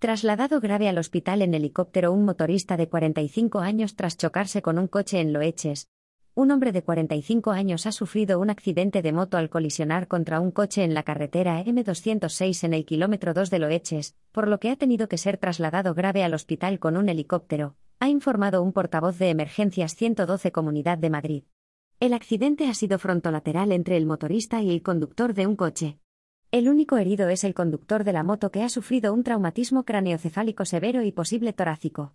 Trasladado grave al hospital en helicóptero un motorista de 45 años tras chocarse con un coche en Loeches. Un hombre de 45 años ha sufrido un accidente de moto al colisionar contra un coche en la carretera M206 en el kilómetro 2 de Loeches, por lo que ha tenido que ser trasladado grave al hospital con un helicóptero, ha informado un portavoz de Emergencias 112 Comunidad de Madrid. El accidente ha sido frontolateral entre el motorista y el conductor de un coche. El único herido es el conductor de la moto que ha sufrido un traumatismo craneocefálico severo y posible torácico.